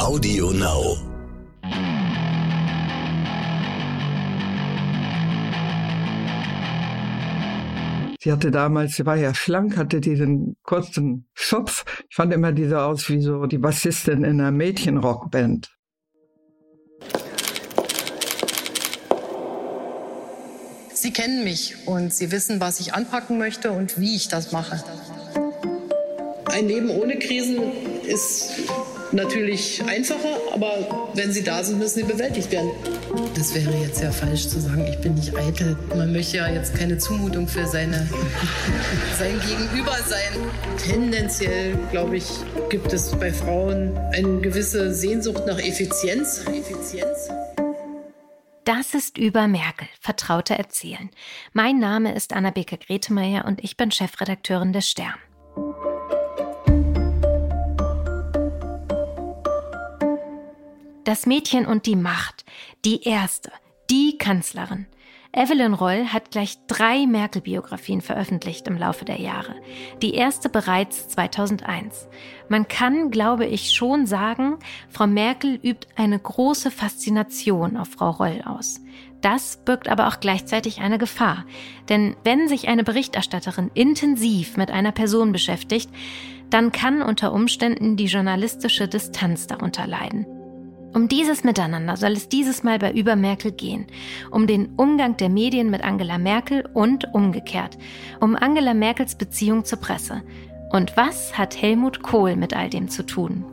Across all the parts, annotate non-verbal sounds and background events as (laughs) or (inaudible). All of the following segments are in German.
Audio Now. Sie hatte damals, sie war ja schlank, hatte diesen kurzen Schopf. Ich fand immer diese aus wie so die Bassistin in einer Mädchenrockband. Sie kennen mich und Sie wissen, was ich anpacken möchte und wie ich das mache. Ein Leben ohne Krisen ist natürlich einfacher, aber wenn sie da sind, müssen sie bewältigt werden. Das wäre jetzt ja falsch zu sagen, ich bin nicht eitel. Man möchte ja jetzt keine Zumutung für seine, (laughs) sein Gegenüber sein. Tendenziell, glaube ich, gibt es bei Frauen eine gewisse Sehnsucht nach Effizienz. Effizienz. Das ist über Merkel, Vertraute erzählen. Mein Name ist Anna-Beke Gretemeyer und ich bin Chefredakteurin des Stern. Das Mädchen und die Macht. Die erste. Die Kanzlerin. Evelyn Roll hat gleich drei Merkel-Biografien veröffentlicht im Laufe der Jahre. Die erste bereits 2001. Man kann, glaube ich, schon sagen, Frau Merkel übt eine große Faszination auf Frau Roll aus. Das birgt aber auch gleichzeitig eine Gefahr. Denn wenn sich eine Berichterstatterin intensiv mit einer Person beschäftigt, dann kann unter Umständen die journalistische Distanz darunter leiden. Um dieses Miteinander soll es dieses Mal bei Über Merkel gehen. Um den Umgang der Medien mit Angela Merkel und umgekehrt. Um Angela Merkels Beziehung zur Presse. Und was hat Helmut Kohl mit all dem zu tun?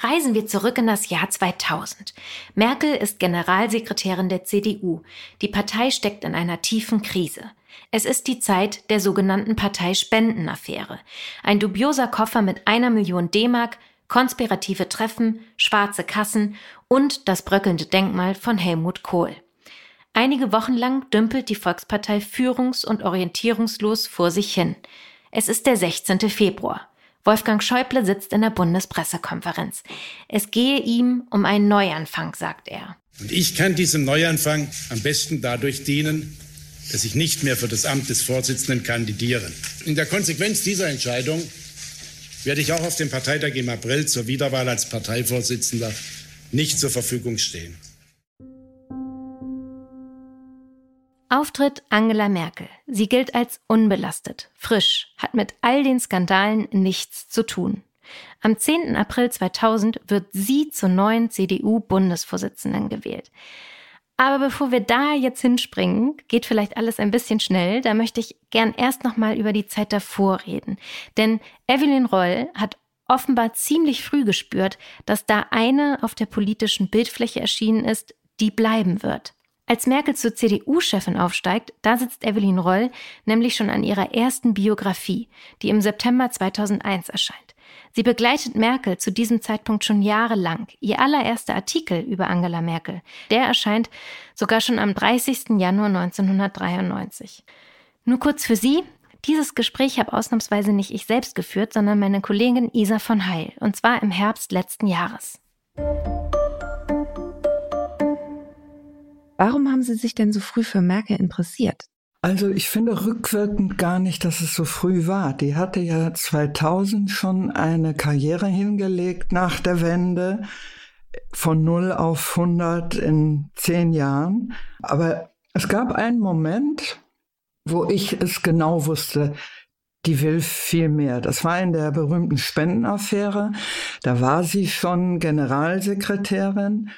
Reisen wir zurück in das Jahr 2000. Merkel ist Generalsekretärin der CDU. Die Partei steckt in einer tiefen Krise. Es ist die Zeit der sogenannten Parteispendenaffäre. Ein dubioser Koffer mit einer Million D-Mark, konspirative Treffen, schwarze Kassen und das bröckelnde Denkmal von Helmut Kohl. Einige Wochen lang dümpelt die Volkspartei führungs- und orientierungslos vor sich hin. Es ist der 16. Februar. Wolfgang Schäuble sitzt in der Bundespressekonferenz. Es gehe ihm um einen Neuanfang, sagt er. Und ich kann diesem Neuanfang am besten dadurch dienen, dass ich nicht mehr für das Amt des Vorsitzenden kandidiere. In der Konsequenz dieser Entscheidung werde ich auch auf dem Parteitag im April zur Wiederwahl als Parteivorsitzender nicht zur Verfügung stehen. Auftritt Angela Merkel. Sie gilt als unbelastet, frisch, hat mit all den Skandalen nichts zu tun. Am 10. April 2000 wird sie zur neuen CDU-Bundesvorsitzenden gewählt. Aber bevor wir da jetzt hinspringen, geht vielleicht alles ein bisschen schnell, da möchte ich gern erst nochmal über die Zeit davor reden. Denn Evelyn Roll hat offenbar ziemlich früh gespürt, dass da eine auf der politischen Bildfläche erschienen ist, die bleiben wird. Als Merkel zur CDU-Chefin aufsteigt, da sitzt Evelyn Roll nämlich schon an ihrer ersten Biografie, die im September 2001 erscheint. Sie begleitet Merkel zu diesem Zeitpunkt schon jahrelang. Ihr allererster Artikel über Angela Merkel, der erscheint sogar schon am 30. Januar 1993. Nur kurz für Sie, dieses Gespräch habe ausnahmsweise nicht ich selbst geführt, sondern meine Kollegin Isa von Heil, und zwar im Herbst letzten Jahres. Warum haben Sie sich denn so früh für Merkel interessiert? Also ich finde rückwirkend gar nicht, dass es so früh war. Die hatte ja 2000 schon eine Karriere hingelegt nach der Wende von 0 auf 100 in zehn Jahren. Aber es gab einen Moment, wo ich es genau wusste, die will viel mehr. Das war in der berühmten Spendenaffäre. Da war sie schon Generalsekretärin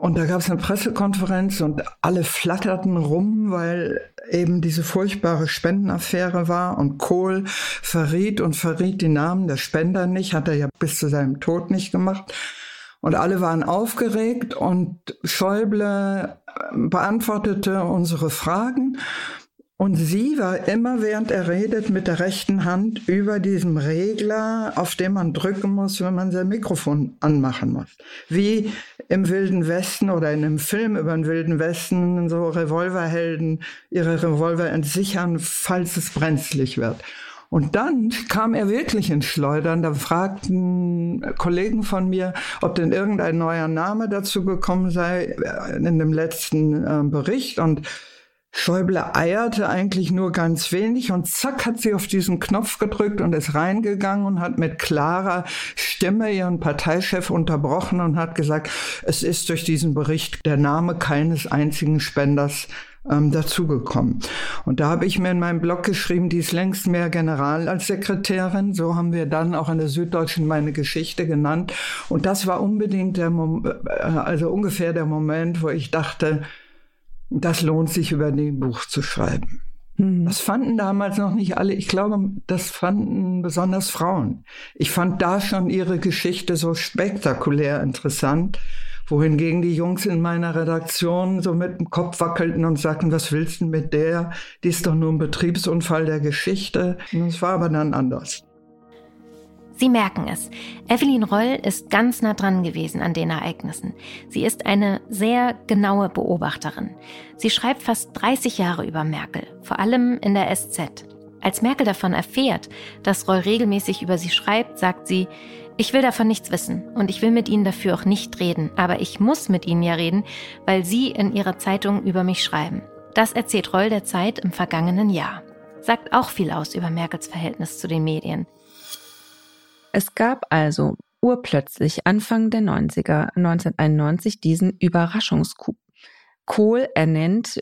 und da gab es eine Pressekonferenz und alle flatterten rum, weil eben diese furchtbare Spendenaffäre war und Kohl verriet und verriet die Namen der Spender nicht, hat er ja bis zu seinem Tod nicht gemacht. Und alle waren aufgeregt und Schäuble beantwortete unsere Fragen und sie war immer, während er redet, mit der rechten Hand über diesem Regler, auf dem man drücken muss, wenn man sein Mikrofon anmachen muss. Wie im Wilden Westen oder in einem Film über den Wilden Westen so Revolverhelden ihre Revolver entsichern, falls es brenzlig wird. Und dann kam er wirklich ins Schleudern. Da fragten Kollegen von mir, ob denn irgendein neuer Name dazu gekommen sei in dem letzten äh, Bericht. Und Schäuble eierte eigentlich nur ganz wenig und zack hat sie auf diesen Knopf gedrückt und ist reingegangen und hat mit klarer Stimme ihren Parteichef unterbrochen und hat gesagt, es ist durch diesen Bericht der Name keines einzigen Spenders ähm, dazugekommen. Und da habe ich mir in meinem Blog geschrieben, die ist längst mehr General als Sekretärin. So haben wir dann auch in der Süddeutschen meine Geschichte genannt. Und das war unbedingt der, Mom äh, also ungefähr der Moment, wo ich dachte, das lohnt sich über den Buch zu schreiben. Mhm. Das fanden damals noch nicht alle. Ich glaube, das fanden besonders Frauen. Ich fand da schon ihre Geschichte so spektakulär interessant, wohingegen die Jungs in meiner Redaktion so mit dem Kopf wackelten und sagten, was willst du mit der? Die ist doch nur ein Betriebsunfall der Geschichte. Und es war aber dann anders. Sie merken es. Evelyn Roll ist ganz nah dran gewesen an den Ereignissen. Sie ist eine sehr genaue Beobachterin. Sie schreibt fast 30 Jahre über Merkel, vor allem in der SZ. Als Merkel davon erfährt, dass Roll regelmäßig über sie schreibt, sagt sie, ich will davon nichts wissen und ich will mit Ihnen dafür auch nicht reden, aber ich muss mit Ihnen ja reden, weil Sie in Ihrer Zeitung über mich schreiben. Das erzählt Roll der Zeit im vergangenen Jahr. Sagt auch viel aus über Merkels Verhältness zu den Medien. Es gab also urplötzlich Anfang der 90er, 1991, diesen Überraschungscoup. Kohl ernennt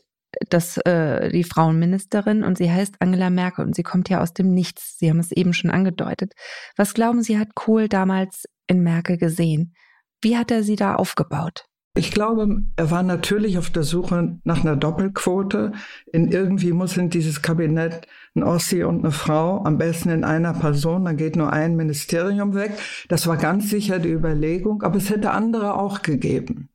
das, äh, die Frauenministerin und sie heißt Angela Merkel und sie kommt ja aus dem Nichts. Sie haben es eben schon angedeutet. Was glauben Sie, hat Kohl damals in Merkel gesehen? Wie hat er sie da aufgebaut? Ich glaube, er war natürlich auf der Suche nach einer Doppelquote. In irgendwie muss in dieses Kabinett ein Ossi und eine Frau, am besten in einer Person, dann geht nur ein Ministerium weg. Das war ganz sicher die Überlegung, aber es hätte andere auch gegeben.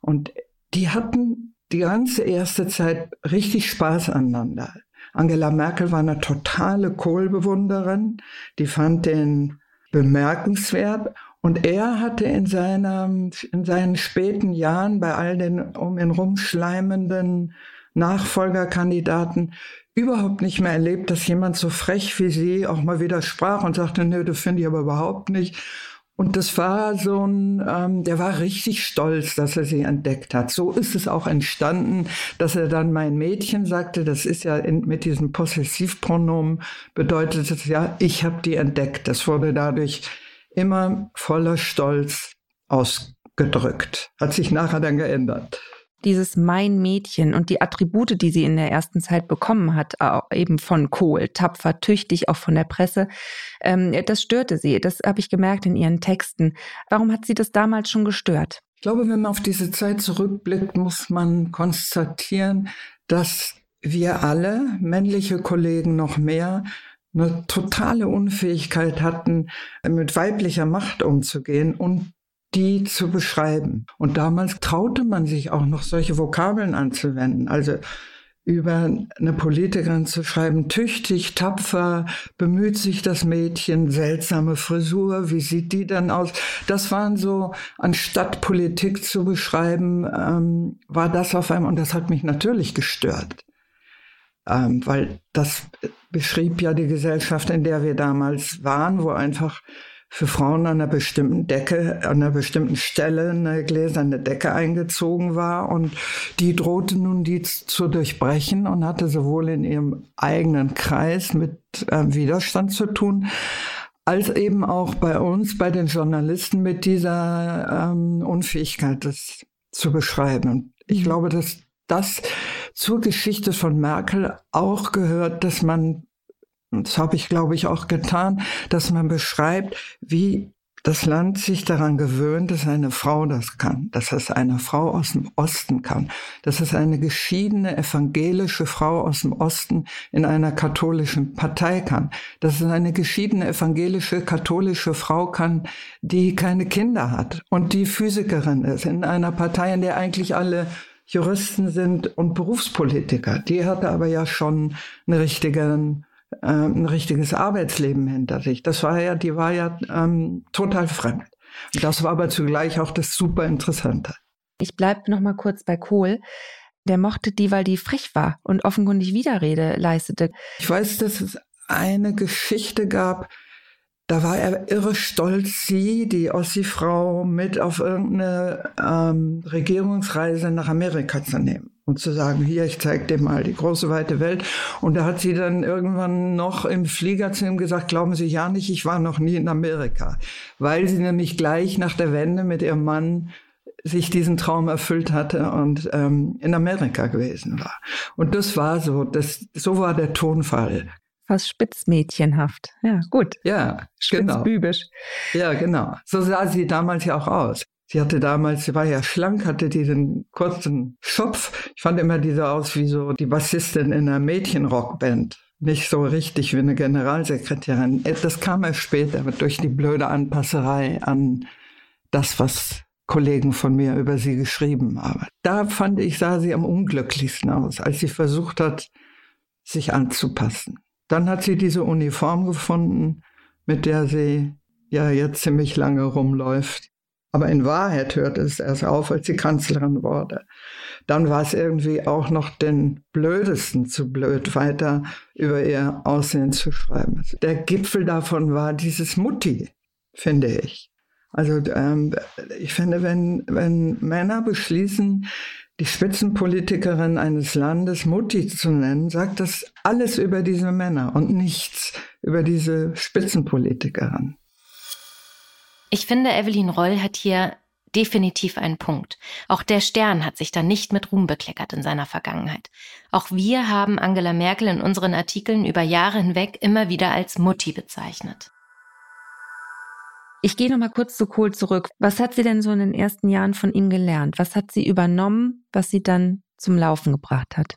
Und die hatten die ganze erste Zeit richtig Spaß aneinander. Angela Merkel war eine totale Kohlbewunderin, die fand den bemerkenswert und er hatte in, seiner, in seinen späten Jahren bei all den um ihn rumschleimenden Nachfolgerkandidaten überhaupt nicht mehr erlebt, dass jemand so frech wie sie auch mal widersprach und sagte, nö, das finde ich aber überhaupt nicht. Und das war so ein, ähm, der war richtig stolz, dass er sie entdeckt hat. So ist es auch entstanden, dass er dann mein Mädchen sagte, das ist ja in, mit diesem Possessivpronomen bedeutet es ja, ich habe die entdeckt. Das wurde dadurch immer voller Stolz ausgedrückt. Hat sich nachher dann geändert. Dieses Mein Mädchen und die Attribute, die sie in der ersten Zeit bekommen hat, eben von Kohl, tapfer, tüchtig, auch von der Presse, ähm, das störte sie. Das habe ich gemerkt in ihren Texten. Warum hat sie das damals schon gestört? Ich glaube, wenn man auf diese Zeit zurückblickt, muss man konstatieren, dass wir alle, männliche Kollegen noch mehr, eine totale Unfähigkeit hatten, mit weiblicher Macht umzugehen und die zu beschreiben. Und damals traute man sich auch noch solche Vokabeln anzuwenden. Also über eine Politikerin zu schreiben, tüchtig, tapfer, bemüht sich das Mädchen, seltsame Frisur, wie sieht die dann aus? Das waren so, anstatt Politik zu beschreiben, ähm, war das auf einmal, und das hat mich natürlich gestört ähm, weil das beschrieb ja die Gesellschaft, in der wir damals waren, wo einfach für Frauen an einer bestimmten Decke, an einer bestimmten Stelle eine gläserne Decke eingezogen war und die drohte nun die zu durchbrechen und hatte sowohl in ihrem eigenen Kreis mit äh, Widerstand zu tun, als eben auch bei uns, bei den Journalisten mit dieser ähm, Unfähigkeit, das zu beschreiben. Und ich mhm. glaube, dass das zur Geschichte von Merkel auch gehört, dass man, das habe ich glaube ich auch getan, dass man beschreibt, wie das Land sich daran gewöhnt, dass eine Frau das kann, dass es eine Frau aus dem Osten kann, dass es eine geschiedene evangelische Frau aus dem Osten in einer katholischen Partei kann, dass es eine geschiedene evangelische katholische Frau kann, die keine Kinder hat und die Physikerin ist in einer Partei, in der eigentlich alle Juristen sind und Berufspolitiker. Die hatte aber ja schon eine richtigen, äh, ein richtiges Arbeitsleben hinter sich. Das war ja, die war ja ähm, total fremd. Und das war aber zugleich auch das super Interessante. Ich bleibe noch mal kurz bei Kohl. Der mochte die, weil die frech war und offenkundig Widerrede leistete. Ich weiß, dass es eine Geschichte gab, da war er irre stolz, sie, die Ossi-Frau, mit auf irgendeine ähm, Regierungsreise nach Amerika zu nehmen. und zu sagen, hier, ich zeige dir mal die große weite Welt. Und da hat sie dann irgendwann noch im Flieger zu ihm gesagt, glauben Sie ja nicht, ich war noch nie in Amerika, weil sie nämlich gleich nach der Wende mit ihrem Mann sich diesen Traum erfüllt hatte und ähm, in Amerika gewesen war. Und das war so, das, so war der Tonfall. Fast spitzmädchenhaft. Ja, gut. Ja, genau. Spitzbübisch. Ja, genau. So sah sie damals ja auch aus. Sie hatte damals, sie war ja schlank, hatte diesen kurzen Schopf. Ich fand immer diese aus wie so die Bassistin in einer Mädchenrockband. Nicht so richtig wie eine Generalsekretärin. Das kam erst später durch die blöde Anpasserei an das, was Kollegen von mir über sie geschrieben haben. Da fand ich, sah sie am unglücklichsten aus, als sie versucht hat, sich anzupassen. Dann hat sie diese Uniform gefunden, mit der sie ja jetzt ziemlich lange rumläuft. Aber in Wahrheit hörte es erst auf, als sie Kanzlerin wurde. Dann war es irgendwie auch noch den Blödesten zu blöd, weiter über ihr Aussehen zu schreiben. Der Gipfel davon war dieses Mutti, finde ich. Also ähm, ich finde, wenn, wenn Männer beschließen, die Spitzenpolitikerin eines Landes Mutti zu nennen, sagt das alles über diese Männer und nichts über diese Spitzenpolitikerin. Ich finde, Evelyn Roll hat hier definitiv einen Punkt. Auch der Stern hat sich da nicht mit Ruhm bekleckert in seiner Vergangenheit. Auch wir haben Angela Merkel in unseren Artikeln über Jahre hinweg immer wieder als Mutti bezeichnet. Ich gehe noch mal kurz zu Kohl zurück. Was hat sie denn so in den ersten Jahren von ihm gelernt? Was hat sie übernommen, was sie dann zum Laufen gebracht hat?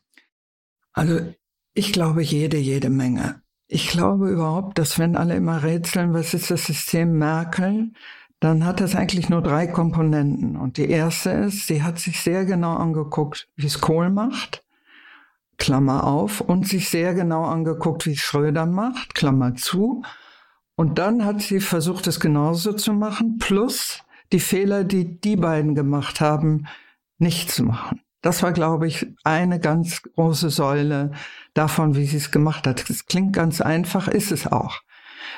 Also ich glaube jede, jede Menge. Ich glaube überhaupt, dass wenn alle immer rätseln, was ist das System Merkel, dann hat das eigentlich nur drei Komponenten. Und die erste ist, sie hat sich sehr genau angeguckt, wie es Kohl macht, Klammer auf, und sich sehr genau angeguckt, wie es Schröder macht, Klammer zu. Und dann hat sie versucht, es genauso zu machen, plus die Fehler, die die beiden gemacht haben, nicht zu machen. Das war, glaube ich, eine ganz große Säule davon, wie sie es gemacht hat. Es klingt ganz einfach, ist es auch.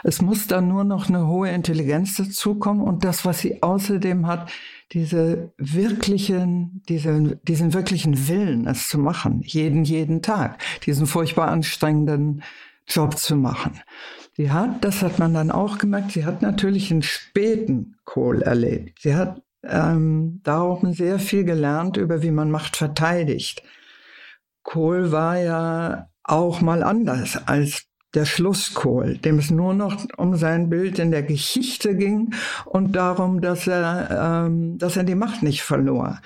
Es muss dann nur noch eine hohe Intelligenz dazukommen und das, was sie außerdem hat, diese wirklichen, diese, diesen wirklichen Willen, es zu machen, jeden, jeden Tag, diesen furchtbar anstrengenden Job zu machen. Sie hat, das hat man dann auch gemerkt, sie hat natürlich einen späten Kohl erlebt. Sie hat ähm, darum sehr viel gelernt über, wie man Macht verteidigt. Kohl war ja auch mal anders als der Schlusskohl, dem es nur noch um sein Bild in der Geschichte ging und darum, dass er, ähm, dass er die Macht nicht verlor.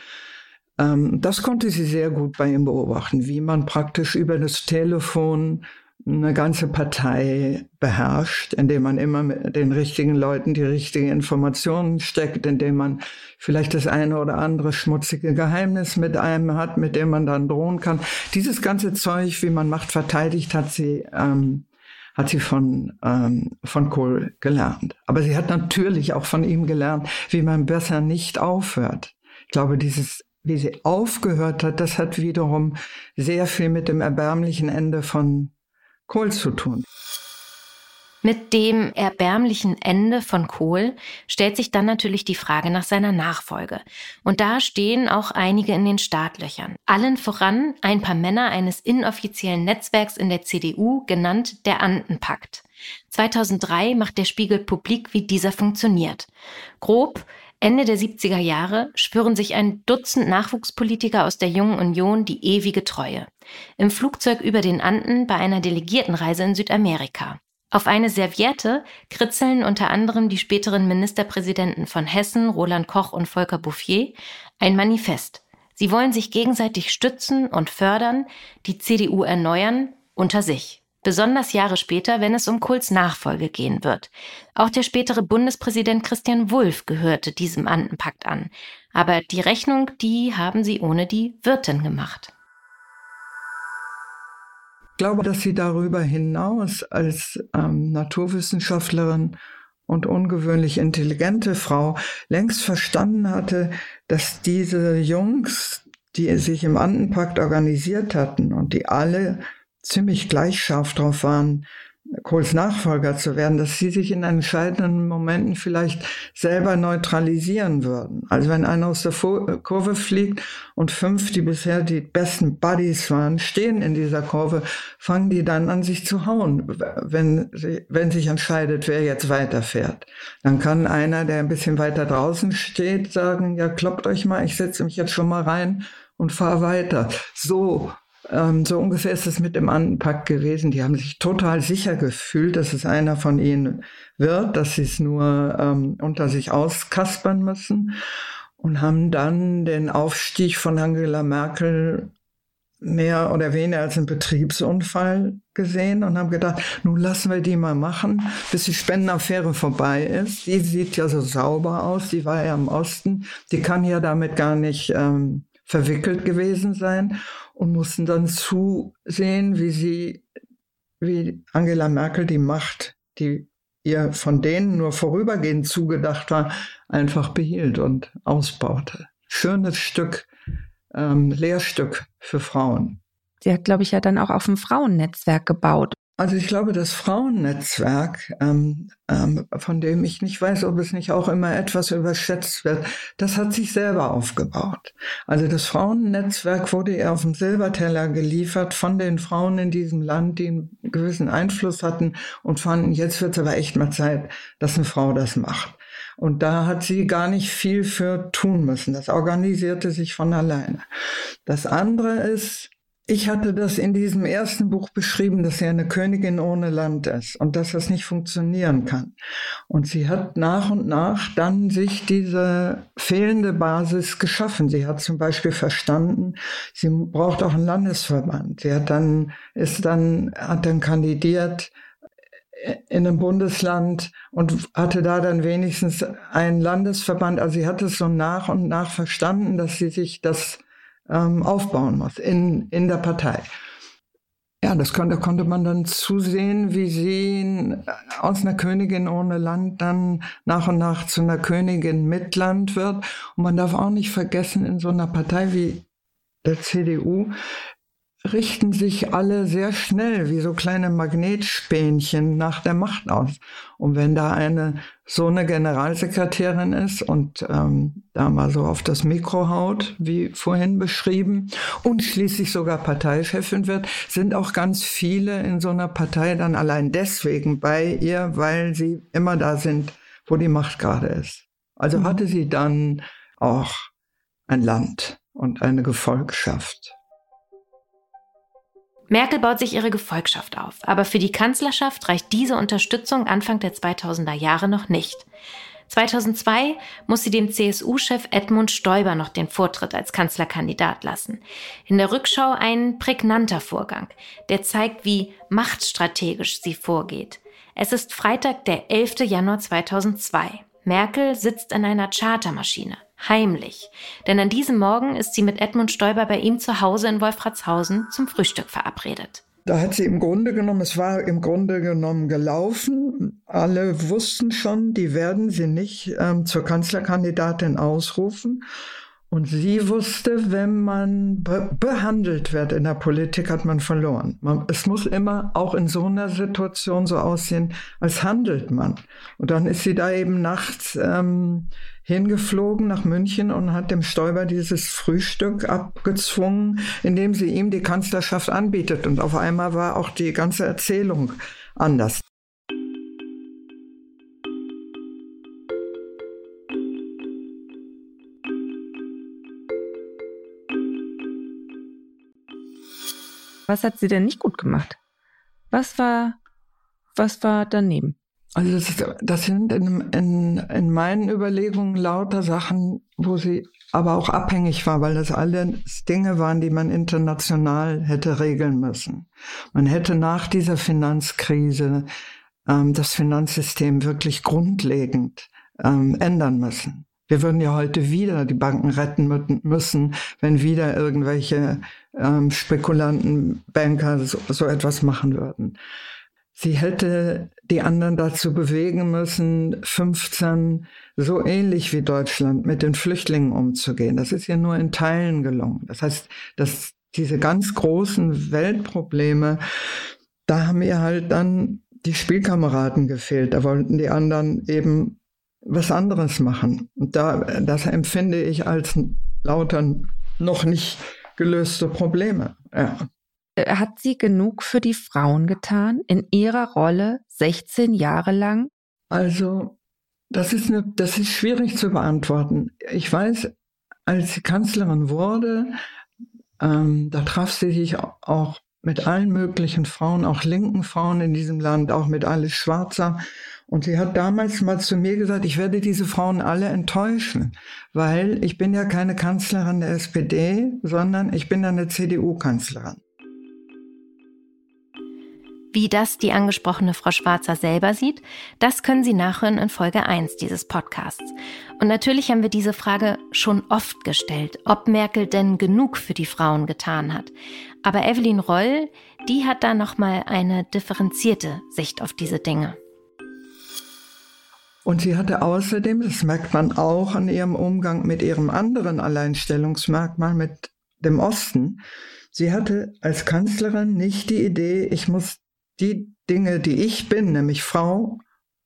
Ähm, das konnte sie sehr gut bei ihm beobachten, wie man praktisch über das Telefon eine ganze Partei beherrscht, indem man immer mit den richtigen Leuten die richtigen Informationen steckt, indem man vielleicht das eine oder andere schmutzige Geheimnis mit einem hat, mit dem man dann drohen kann. Dieses ganze Zeug, wie man Macht verteidigt, hat sie ähm, hat sie von ähm, von Kohl gelernt. Aber sie hat natürlich auch von ihm gelernt, wie man besser nicht aufhört. Ich glaube, dieses wie sie aufgehört hat, das hat wiederum sehr viel mit dem erbärmlichen Ende von Kohl zu tun. Mit dem erbärmlichen Ende von Kohl stellt sich dann natürlich die Frage nach seiner Nachfolge. Und da stehen auch einige in den Startlöchern. Allen voran ein paar Männer eines inoffiziellen Netzwerks in der CDU, genannt der Andenpakt. 2003 macht der Spiegel publik, wie dieser funktioniert. Grob Ende der 70er Jahre schwören sich ein Dutzend Nachwuchspolitiker aus der Jungen Union die ewige Treue. Im Flugzeug über den Anden bei einer Delegiertenreise in Südamerika. Auf eine Serviette kritzeln unter anderem die späteren Ministerpräsidenten von Hessen, Roland Koch und Volker Bouffier, ein Manifest. Sie wollen sich gegenseitig stützen und fördern, die CDU erneuern unter sich besonders Jahre später, wenn es um Kohls Nachfolge gehen wird. Auch der spätere Bundespräsident Christian Wulff gehörte diesem Andenpakt an. Aber die Rechnung, die haben sie ohne die Wirtin gemacht. Ich glaube, dass sie darüber hinaus als ähm, Naturwissenschaftlerin und ungewöhnlich intelligente Frau längst verstanden hatte, dass diese Jungs, die sich im Andenpakt organisiert hatten und die alle ziemlich gleich scharf drauf waren, Kohls Nachfolger zu werden, dass sie sich in entscheidenden Momenten vielleicht selber neutralisieren würden. Also wenn einer aus der Kurve fliegt und fünf, die bisher die besten Buddies waren, stehen in dieser Kurve, fangen die dann an, sich zu hauen, wenn, sie, wenn sich entscheidet, wer jetzt weiterfährt. Dann kann einer, der ein bisschen weiter draußen steht, sagen, ja, kloppt euch mal, ich setze mich jetzt schon mal rein und fahr weiter. So ähm, so ungefähr ist es mit dem Anpack gewesen. Die haben sich total sicher gefühlt, dass es einer von ihnen wird, dass sie es nur ähm, unter sich auskaspern müssen und haben dann den Aufstieg von Angela Merkel mehr oder weniger als einen Betriebsunfall gesehen und haben gedacht, nun lassen wir die mal machen, bis die Spendenaffäre vorbei ist. Die sieht ja so sauber aus, die war ja im Osten, die kann ja damit gar nicht ähm, verwickelt gewesen sein und mussten dann zusehen, wie sie, wie Angela Merkel die Macht, die ihr von denen nur vorübergehend zugedacht war, einfach behielt und ausbaute. Schönes Stück, ähm, Lehrstück für Frauen. Sie hat, glaube ich, ja dann auch auf dem Frauennetzwerk gebaut. Also ich glaube, das Frauennetzwerk, ähm, ähm, von dem ich nicht weiß, ob es nicht auch immer etwas überschätzt wird, das hat sich selber aufgebaut. Also das Frauennetzwerk wurde ihr auf dem Silberteller geliefert von den Frauen in diesem Land, die einen gewissen Einfluss hatten und fanden, jetzt wird es aber echt mal Zeit, dass eine Frau das macht. Und da hat sie gar nicht viel für tun müssen. Das organisierte sich von alleine. Das andere ist, ich hatte das in diesem ersten Buch beschrieben, dass sie eine Königin ohne Land ist und dass das nicht funktionieren kann. Und sie hat nach und nach dann sich diese fehlende Basis geschaffen. Sie hat zum Beispiel verstanden, sie braucht auch einen Landesverband. Sie hat dann, ist dann, hat dann kandidiert in einem Bundesland und hatte da dann wenigstens einen Landesverband. Also sie hat es so nach und nach verstanden, dass sie sich das ähm, aufbauen muss in, in der Partei. Ja, das konnte, konnte man dann zusehen, wie sie aus einer Königin ohne Land dann nach und nach zu einer Königin mit Land wird. Und man darf auch nicht vergessen, in so einer Partei wie der CDU richten sich alle sehr schnell wie so kleine Magnetspähnchen nach der Macht aus. Und wenn da eine so eine Generalsekretärin ist und ähm, da mal so auf das Mikro haut, wie vorhin beschrieben, und schließlich sogar Parteichefin wird, sind auch ganz viele in so einer Partei dann allein deswegen bei ihr, weil sie immer da sind, wo die Macht gerade ist. Also mhm. hatte sie dann auch ein Land und eine Gefolgschaft. Merkel baut sich ihre Gefolgschaft auf, aber für die Kanzlerschaft reicht diese Unterstützung Anfang der 2000er Jahre noch nicht. 2002 muss sie dem CSU-Chef Edmund Stoiber noch den Vortritt als Kanzlerkandidat lassen. In der Rückschau ein prägnanter Vorgang, der zeigt, wie machtstrategisch sie vorgeht. Es ist Freitag, der 11. Januar 2002. Merkel sitzt in einer Chartermaschine heimlich. Denn an diesem Morgen ist sie mit Edmund Stoiber bei ihm zu Hause in Wolfratshausen zum Frühstück verabredet. Da hat sie im Grunde genommen, es war im Grunde genommen gelaufen. Alle wussten schon, die werden sie nicht ähm, zur Kanzlerkandidatin ausrufen. Und sie wusste, wenn man be behandelt wird in der Politik, hat man verloren. Man, es muss immer auch in so einer Situation so aussehen, als handelt man. Und dann ist sie da eben nachts ähm, hingeflogen nach München und hat dem Stoiber dieses Frühstück abgezwungen, indem sie ihm die Kanzlerschaft anbietet. Und auf einmal war auch die ganze Erzählung anders. Was hat sie denn nicht gut gemacht? Was war, was war daneben? Also das, das sind in, in, in meinen Überlegungen lauter Sachen, wo sie aber auch abhängig war, weil das alles Dinge waren, die man international hätte regeln müssen. Man hätte nach dieser Finanzkrise ähm, das Finanzsystem wirklich grundlegend ähm, ändern müssen. Wir würden ja heute wieder die Banken retten müssen, wenn wieder irgendwelche ähm, Spekulanten, Banker so, so etwas machen würden. Sie hätte die anderen dazu bewegen müssen, 15 so ähnlich wie Deutschland mit den Flüchtlingen umzugehen. Das ist ihr nur in Teilen gelungen. Das heißt, dass diese ganz großen Weltprobleme, da haben ihr halt dann die Spielkameraden gefehlt. Da wollten die anderen eben was anderes machen. Und da, das empfinde ich als lauter noch nicht gelöste Probleme. Ja. Äh, hat sie genug für die Frauen getan in ihrer Rolle 16 Jahre lang? Also, das ist, eine, das ist schwierig zu beantworten. Ich weiß, als sie Kanzlerin wurde, ähm, da traf sie sich auch mit allen möglichen Frauen, auch linken Frauen in diesem Land, auch mit Alice Schwarzer. Und sie hat damals mal zu mir gesagt, ich werde diese Frauen alle enttäuschen, weil ich bin ja keine Kanzlerin der SPD, sondern ich bin eine CDU-Kanzlerin. Wie das die angesprochene Frau Schwarzer selber sieht, das können Sie nachhören in Folge 1 dieses Podcasts. Und natürlich haben wir diese Frage schon oft gestellt, ob Merkel denn genug für die Frauen getan hat. Aber Evelyn Roll, die hat da nochmal eine differenzierte Sicht auf diese Dinge. Und sie hatte außerdem, das merkt man auch an ihrem Umgang mit ihrem anderen Alleinstellungsmerkmal, mit dem Osten, sie hatte als Kanzlerin nicht die Idee, ich muss die Dinge, die ich bin, nämlich Frau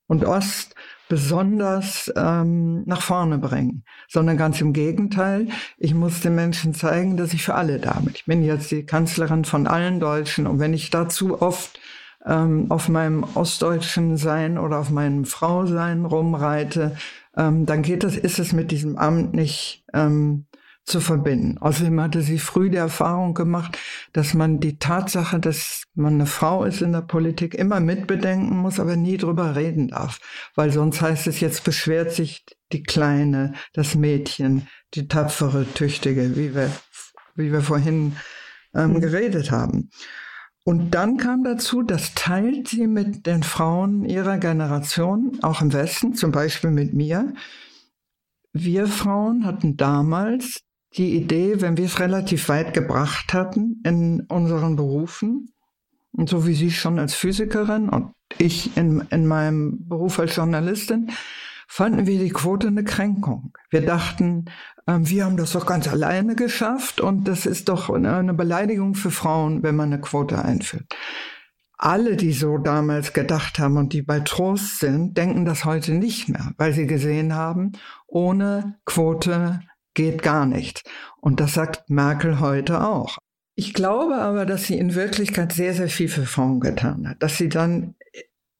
und Ost, besonders ähm, nach vorne bringen, sondern ganz im Gegenteil. Ich muss den Menschen zeigen, dass ich für alle da bin. Ich bin jetzt die Kanzlerin von allen Deutschen und wenn ich dazu oft ähm, auf meinem ostdeutschen Sein oder auf meinem Frausein rumreite, ähm, dann geht es, ist es mit diesem Amt nicht ähm, zu verbinden. Außerdem hatte sie früh die Erfahrung gemacht, dass man die Tatsache, dass man eine Frau ist in der Politik, immer mitbedenken muss, aber nie drüber reden darf. Weil sonst heißt es, jetzt beschwert sich die Kleine, das Mädchen, die tapfere, tüchtige, wie wir, wie wir vorhin ähm, mhm. geredet haben. Und dann kam dazu, das teilt sie mit den Frauen ihrer Generation, auch im Westen, zum Beispiel mit mir. Wir Frauen hatten damals die Idee, wenn wir es relativ weit gebracht hatten in unseren Berufen, und so wie Sie schon als Physikerin und ich in, in meinem Beruf als Journalistin, fanden wir die Quote eine Kränkung. Wir dachten, äh, wir haben das doch ganz alleine geschafft und das ist doch eine Beleidigung für Frauen, wenn man eine Quote einführt. Alle, die so damals gedacht haben und die bei Trost sind, denken das heute nicht mehr, weil sie gesehen haben, ohne Quote geht gar nicht. Und das sagt Merkel heute auch. Ich glaube aber, dass sie in Wirklichkeit sehr, sehr viel für Frauen getan hat. Dass sie dann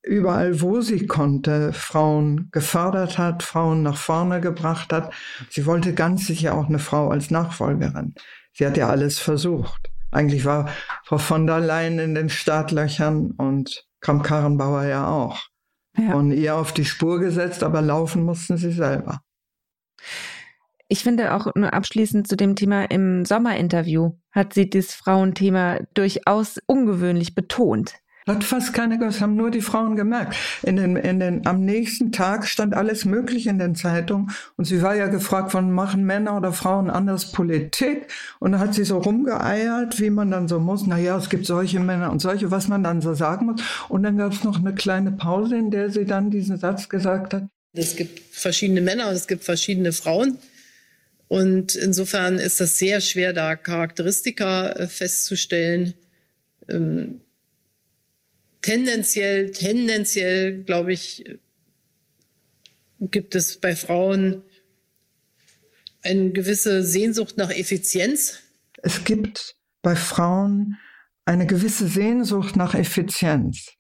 überall, wo sie konnte, Frauen gefördert hat, Frauen nach vorne gebracht hat. Sie wollte ganz sicher auch eine Frau als Nachfolgerin. Sie hat ja alles versucht. Eigentlich war Frau von der Leyen in den Startlöchern und Kramp-Karrenbauer ja auch. Ja. Und ihr auf die Spur gesetzt, aber laufen mussten sie selber. Ich finde auch nur abschließend zu dem Thema im Sommerinterview hat sie das Frauenthema durchaus ungewöhnlich betont. Hat fast keiner gehört, haben nur die Frauen gemerkt. In den, in den, am nächsten Tag stand alles Mögliche in den Zeitungen und sie war ja gefragt, von machen Männer oder Frauen anders Politik? Und da hat sie so rumgeeiert, wie man dann so muss. Na ja, es gibt solche Männer und solche, was man dann so sagen muss. Und dann gab es noch eine kleine Pause, in der sie dann diesen Satz gesagt hat. Es gibt verschiedene Männer und es gibt verschiedene Frauen. Und insofern ist das sehr schwer, da Charakteristika äh, festzustellen. Ähm, tendenziell, tendenziell, glaube ich, gibt es bei Frauen eine gewisse Sehnsucht nach Effizienz. Es gibt bei Frauen eine gewisse Sehnsucht nach Effizienz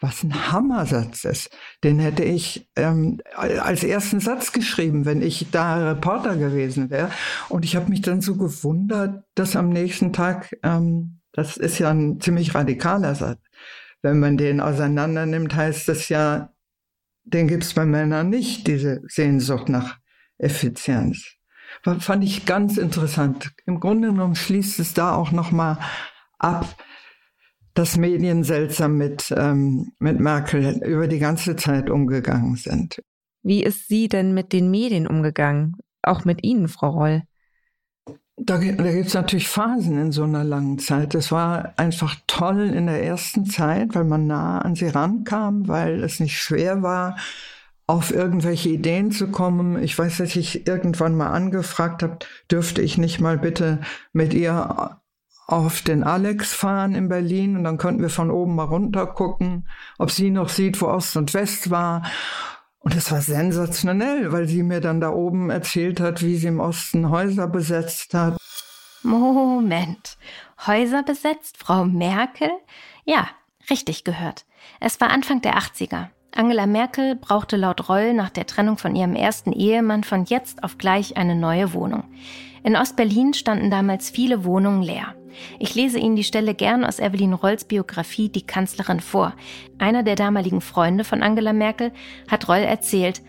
was ein Hammersatz ist. Den hätte ich ähm, als ersten Satz geschrieben, wenn ich da Reporter gewesen wäre. Und ich habe mich dann so gewundert, dass am nächsten Tag, ähm, das ist ja ein ziemlich radikaler Satz, wenn man den auseinander nimmt, heißt das ja, den gibt es bei Männern nicht, diese Sehnsucht nach Effizienz. Fand ich ganz interessant. Im Grunde genommen schließt es da auch nochmal ab, dass Medien seltsam mit, ähm, mit Merkel über die ganze Zeit umgegangen sind. Wie ist sie denn mit den Medien umgegangen? Auch mit Ihnen, Frau Roll? Da, da gibt es natürlich Phasen in so einer langen Zeit. Es war einfach toll in der ersten Zeit, weil man nah an sie rankam, weil es nicht schwer war, auf irgendwelche Ideen zu kommen. Ich weiß, dass ich irgendwann mal angefragt habe, dürfte ich nicht mal bitte mit ihr auf den Alex fahren in Berlin und dann konnten wir von oben mal runter gucken, ob sie noch sieht, wo Ost und West war. Und es war sensationell, weil sie mir dann da oben erzählt hat, wie sie im Osten Häuser besetzt hat. Moment. Häuser besetzt, Frau Merkel? Ja, richtig gehört. Es war Anfang der 80er. Angela Merkel brauchte laut Roll nach der Trennung von ihrem ersten Ehemann von jetzt auf gleich eine neue Wohnung. In Ostberlin standen damals viele Wohnungen leer. Ich lese Ihnen die Stelle gern aus Evelyn Rolls Biografie Die Kanzlerin vor. Einer der damaligen Freunde von Angela Merkel hat Roll erzählt.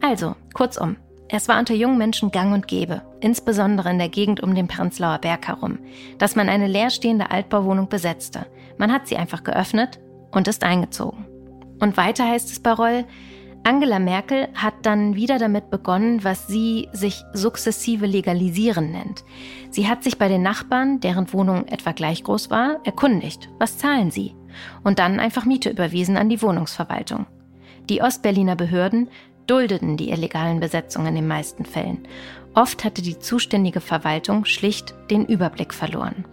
Also, kurzum, es war unter jungen Menschen gang und gäbe, insbesondere in der Gegend um den Prenzlauer Berg herum, dass man eine leerstehende Altbauwohnung besetzte. Man hat sie einfach geöffnet und ist eingezogen. Und weiter heißt es bei Roll, Angela Merkel hat dann wieder damit begonnen, was sie sich sukzessive legalisieren nennt. Sie hat sich bei den Nachbarn, deren Wohnung etwa gleich groß war, erkundigt, was zahlen sie? Und dann einfach Miete überwiesen an die Wohnungsverwaltung. Die Ostberliner Behörden duldeten die illegalen Besetzungen in den meisten Fällen. Oft hatte die zuständige Verwaltung schlicht den Überblick verloren.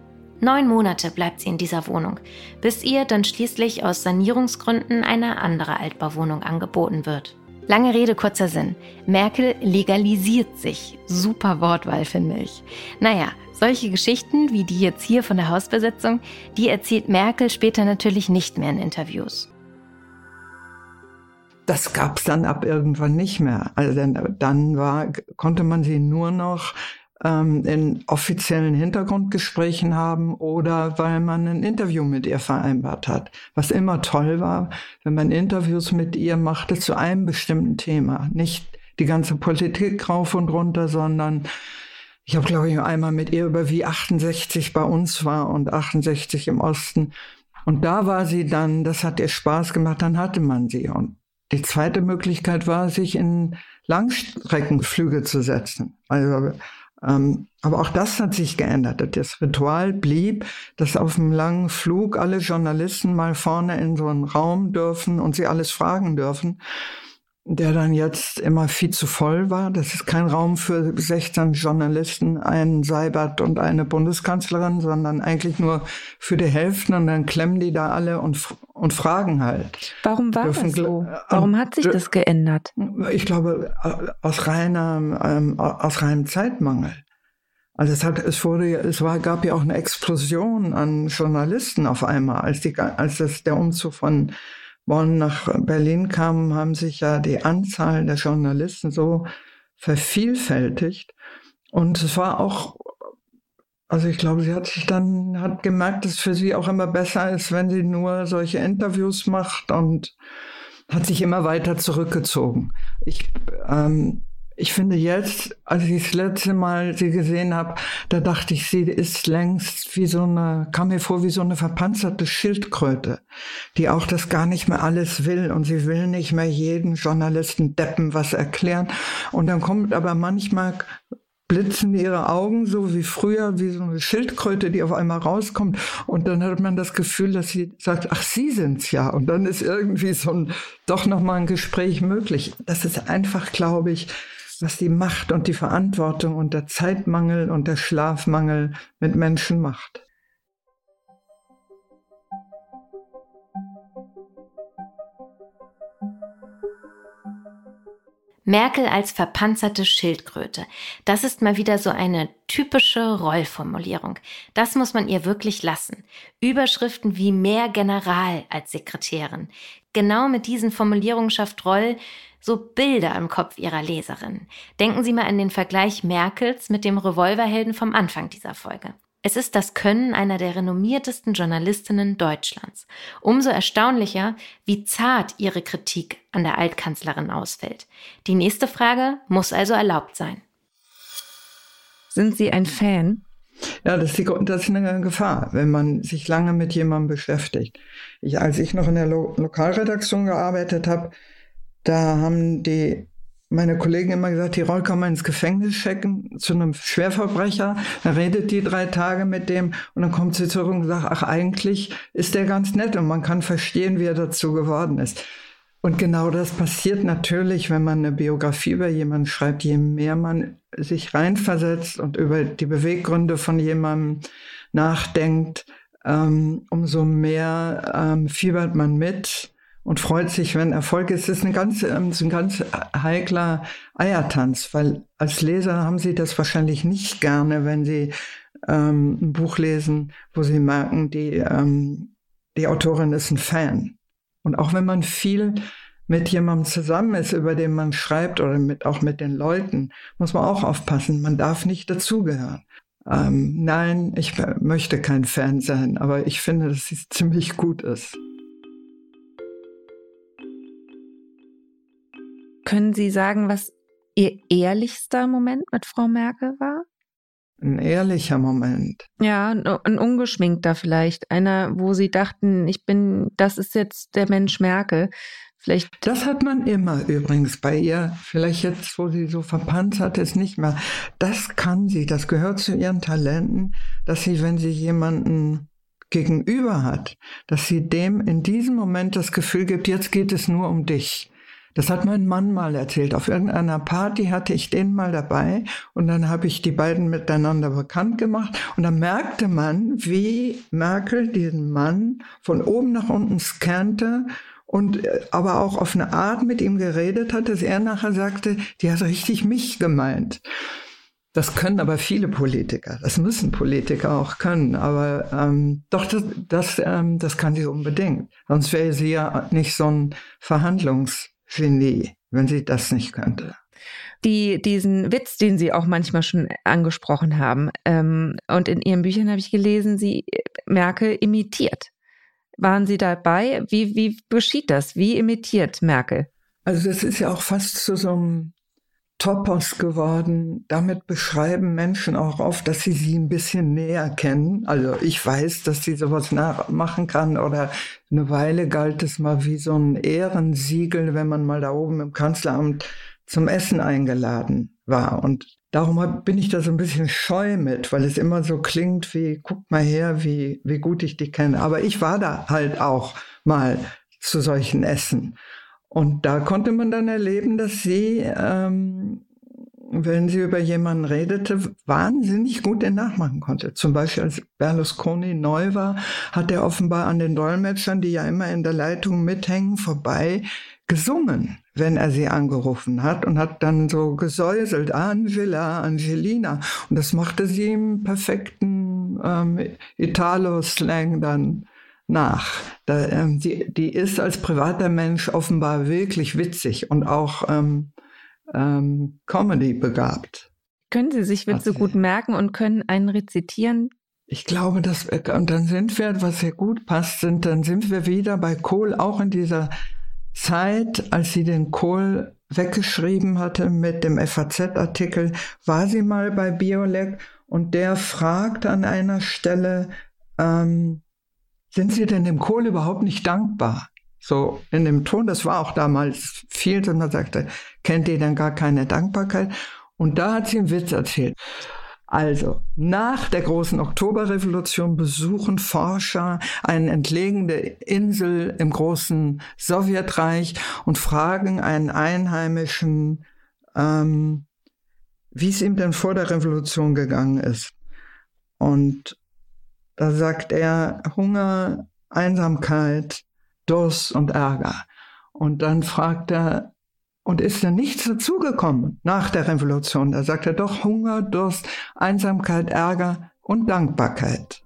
Neun Monate bleibt sie in dieser Wohnung, bis ihr dann schließlich aus Sanierungsgründen eine andere Altbauwohnung angeboten wird. Lange Rede, kurzer Sinn. Merkel legalisiert sich. Super Wortwahl, finde ich. Naja, solche Geschichten wie die jetzt hier von der Hausbesetzung, die erzählt Merkel später natürlich nicht mehr in Interviews. Das gab es dann ab irgendwann nicht mehr. Also dann, dann war, konnte man sie nur noch ähm, in offiziellen Hintergrundgesprächen haben oder weil man ein Interview mit ihr vereinbart hat. Was immer toll war, wenn man Interviews mit ihr machte zu einem bestimmten Thema. Nicht die ganze Politik rauf und runter, sondern ich habe, glaube ich, einmal mit ihr über wie 68 bei uns war und 68 im Osten. Und da war sie dann, das hat ihr Spaß gemacht, dann hatte man sie. Und die zweite Möglichkeit war, sich in Langstreckenflüge zu setzen. Also aber auch das hat sich geändert. Das Ritual blieb, dass auf einem langen Flug alle Journalisten mal vorne in so einen Raum dürfen und sie alles fragen dürfen der dann jetzt immer viel zu voll war. Das ist kein Raum für 16 Journalisten, einen Seibert und eine Bundeskanzlerin, sondern eigentlich nur für die Hälfte und dann klemmen die da alle und, und fragen halt. Warum war Dürfen, das so? Warum hat sich das geändert? Ich glaube, aus reiner, ähm, aus reinem Zeitmangel. Also es hat, es wurde, es war, gab ja auch eine Explosion an Journalisten auf einmal, als die, als das der Umzug von Bonn nach Berlin kamen, haben sich ja die Anzahl der Journalisten so vervielfältigt. Und es war auch, also ich glaube, sie hat sich dann, hat gemerkt, dass es für sie auch immer besser ist, wenn sie nur solche Interviews macht und hat sich immer weiter zurückgezogen. Ich, ähm, ich finde jetzt, als ich das letzte Mal sie gesehen habe, da dachte ich, sie ist längst wie so eine, kam mir vor wie so eine verpanzerte Schildkröte, die auch das gar nicht mehr alles will und sie will nicht mehr jeden Journalisten deppen was erklären. Und dann kommt aber manchmal blitzen ihre Augen so wie früher, wie so eine Schildkröte, die auf einmal rauskommt. Und dann hat man das Gefühl, dass sie sagt, ach, Sie sind's ja. Und dann ist irgendwie so ein, doch nochmal ein Gespräch möglich. Das ist einfach, glaube ich, was die Macht und die Verantwortung und der Zeitmangel und der Schlafmangel mit Menschen macht. Merkel als verpanzerte Schildkröte. Das ist mal wieder so eine typische Rollformulierung. Das muss man ihr wirklich lassen. Überschriften wie mehr General als Sekretärin. Genau mit diesen Formulierungen schafft Roll so Bilder im Kopf ihrer Leserin. Denken Sie mal an den Vergleich Merkels mit dem Revolverhelden vom Anfang dieser Folge. Es ist das Können einer der renommiertesten Journalistinnen Deutschlands. Umso erstaunlicher, wie zart ihre Kritik an der Altkanzlerin ausfällt. Die nächste Frage muss also erlaubt sein. Sind Sie ein Fan? Ja, das ist, die, das ist eine Gefahr, wenn man sich lange mit jemandem beschäftigt. Ich, als ich noch in der Lo Lokalredaktion gearbeitet habe, da haben die meine Kollegen immer gesagt, die Roll kann man ins Gefängnis schicken zu einem Schwerverbrecher. Dann redet die drei Tage mit dem und dann kommt sie zurück und sagt, ach eigentlich ist der ganz nett und man kann verstehen, wie er dazu geworden ist. Und genau das passiert natürlich, wenn man eine Biografie über jemanden schreibt. Je mehr man sich reinversetzt und über die Beweggründe von jemandem nachdenkt, ähm, umso mehr ähm, fiebert man mit und freut sich, wenn Erfolg ist. Es ist, eine ganz, ähm, ein ganz heikler Eiertanz, weil als Leser haben Sie das wahrscheinlich nicht gerne, wenn Sie ähm, ein Buch lesen, wo Sie merken, die, ähm, die Autorin ist ein Fan. Und auch wenn man viel mit jemandem zusammen ist, über den man schreibt oder mit, auch mit den Leuten, muss man auch aufpassen. Man darf nicht dazugehören. Ähm, nein, ich möchte kein Fan sein, aber ich finde, dass sie ziemlich gut ist. Können Sie sagen, was Ihr ehrlichster Moment mit Frau Merkel war? Ein ehrlicher Moment. Ja, ein ungeschminkter vielleicht. Einer, wo Sie dachten, ich bin, das ist jetzt der Mensch Merkel. Vielleicht. Das hat man immer übrigens bei ihr. Vielleicht jetzt, wo sie so verpanzert ist, nicht mehr. Das kann sie. Das gehört zu ihren Talenten, dass sie, wenn sie jemanden gegenüber hat, dass sie dem in diesem Moment das Gefühl gibt, jetzt geht es nur um dich. Das hat mein Mann mal erzählt. Auf irgendeiner Party hatte ich den mal dabei und dann habe ich die beiden miteinander bekannt gemacht und dann merkte man, wie Merkel diesen Mann von oben nach unten scannte und äh, aber auch auf eine Art mit ihm geredet hat, dass er nachher sagte, die hat richtig mich gemeint. Das können aber viele Politiker. Das müssen Politiker auch können. Aber ähm, doch, das, das, ähm, das kann sie unbedingt. Sonst wäre sie ja nicht so ein Verhandlungsgenie, wenn sie das nicht könnte. Die, diesen Witz, den Sie auch manchmal schon angesprochen haben, ähm, und in Ihren Büchern habe ich gelesen, sie äh, Merkel imitiert. Waren Sie dabei? Wie, wie geschieht das? Wie imitiert Merkel? Also das ist ja auch fast zu so einem Topos geworden. Damit beschreiben Menschen auch oft, dass sie sie ein bisschen näher kennen. Also ich weiß, dass sie sowas nachmachen kann oder eine Weile galt es mal wie so ein Ehrensiegel, wenn man mal da oben im Kanzleramt zum Essen eingeladen war. Und Darum bin ich da so ein bisschen scheu mit, weil es immer so klingt wie, guck mal her, wie, wie gut ich dich kenne. Aber ich war da halt auch mal zu solchen Essen. Und da konnte man dann erleben, dass sie, ähm, wenn sie über jemanden redete, wahnsinnig gut den nachmachen konnte. Zum Beispiel als Berlusconi neu war, hat er offenbar an den Dolmetschern, die ja immer in der Leitung mithängen, vorbei gesungen, wenn er sie angerufen hat und hat dann so gesäuselt, Angela, Angelina. Und das machte sie im perfekten ähm, Italo-Slang dann nach. Da, ähm, die, die ist als privater Mensch offenbar wirklich witzig und auch ähm, ähm, Comedy begabt. Können Sie sich Witze gut merken und können einen rezitieren? Ich glaube, dass und dann sind wir, was sehr gut passt, sind, dann sind wir wieder bei Kohl auch in dieser Zeit, als sie den Kohl weggeschrieben hatte mit dem FAZ-Artikel, war sie mal bei Biolek und der fragt an einer Stelle, ähm, sind Sie denn dem Kohl überhaupt nicht dankbar? So in dem Ton, das war auch damals viel, und man sagte, kennt ihr denn gar keine Dankbarkeit? Und da hat sie einen Witz erzählt. Also, nach der großen Oktoberrevolution besuchen Forscher eine entlegene Insel im großen Sowjetreich und fragen einen Einheimischen, ähm, wie es ihm denn vor der Revolution gegangen ist. Und da sagt er Hunger, Einsamkeit, Durst und Ärger. Und dann fragt er, und ist denn nichts dazugekommen nach der Revolution? Da sagt er doch Hunger, Durst, Einsamkeit, Ärger und Dankbarkeit.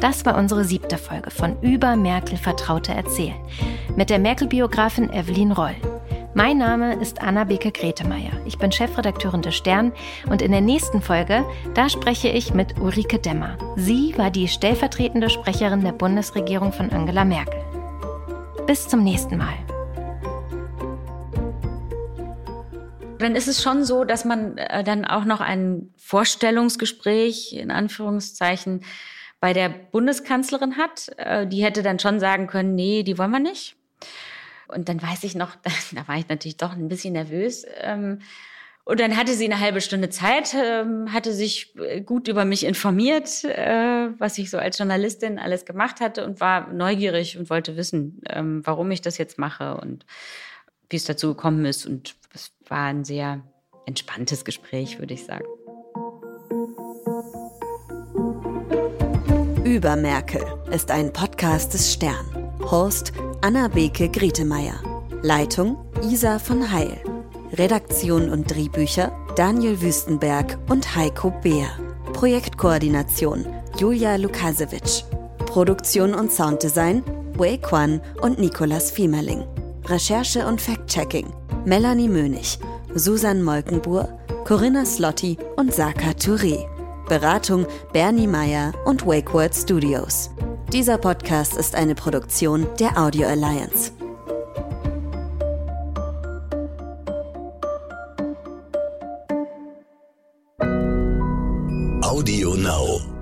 Das war unsere siebte Folge von Über Merkel Vertraute Erzählen mit der Merkel-Biografin Evelyn Roll. Mein Name ist Anna-Beke Gretemeier. Ich bin Chefredakteurin des Stern und in der nächsten Folge, da spreche ich mit Ulrike Demmer. Sie war die stellvertretende Sprecherin der Bundesregierung von Angela Merkel. Bis zum nächsten Mal. Dann ist es schon so, dass man äh, dann auch noch ein Vorstellungsgespräch in Anführungszeichen bei der Bundeskanzlerin hat. Äh, die hätte dann schon sagen können, nee, die wollen wir nicht. Und dann weiß ich noch, (laughs) da war ich natürlich doch ein bisschen nervös. Ähm, und dann hatte sie eine halbe Stunde Zeit, ähm, hatte sich äh, gut über mich informiert, äh, was ich so als Journalistin alles gemacht hatte und war neugierig und wollte wissen, ähm, warum ich das jetzt mache und wie es dazu gekommen ist. Und es war ein sehr entspanntes Gespräch, würde ich sagen. Über Merkel ist ein Podcast des Stern. Host Anna Beke Grietemeier. Leitung Isa von Heil. Redaktion und Drehbücher Daniel Wüstenberg und Heiko Beer. Projektkoordination Julia Lukasewitsch. Produktion und Sounddesign Wei Kwan und Nicolas Fiemerling. Recherche und Fact-Checking Melanie Mönig, Susan Molkenbuhr, Corinna Slotti und Saka Touré. Beratung Bernie Meyer und Wakeword Studios. Dieser Podcast ist eine Produktion der Audio Alliance. Audio Now.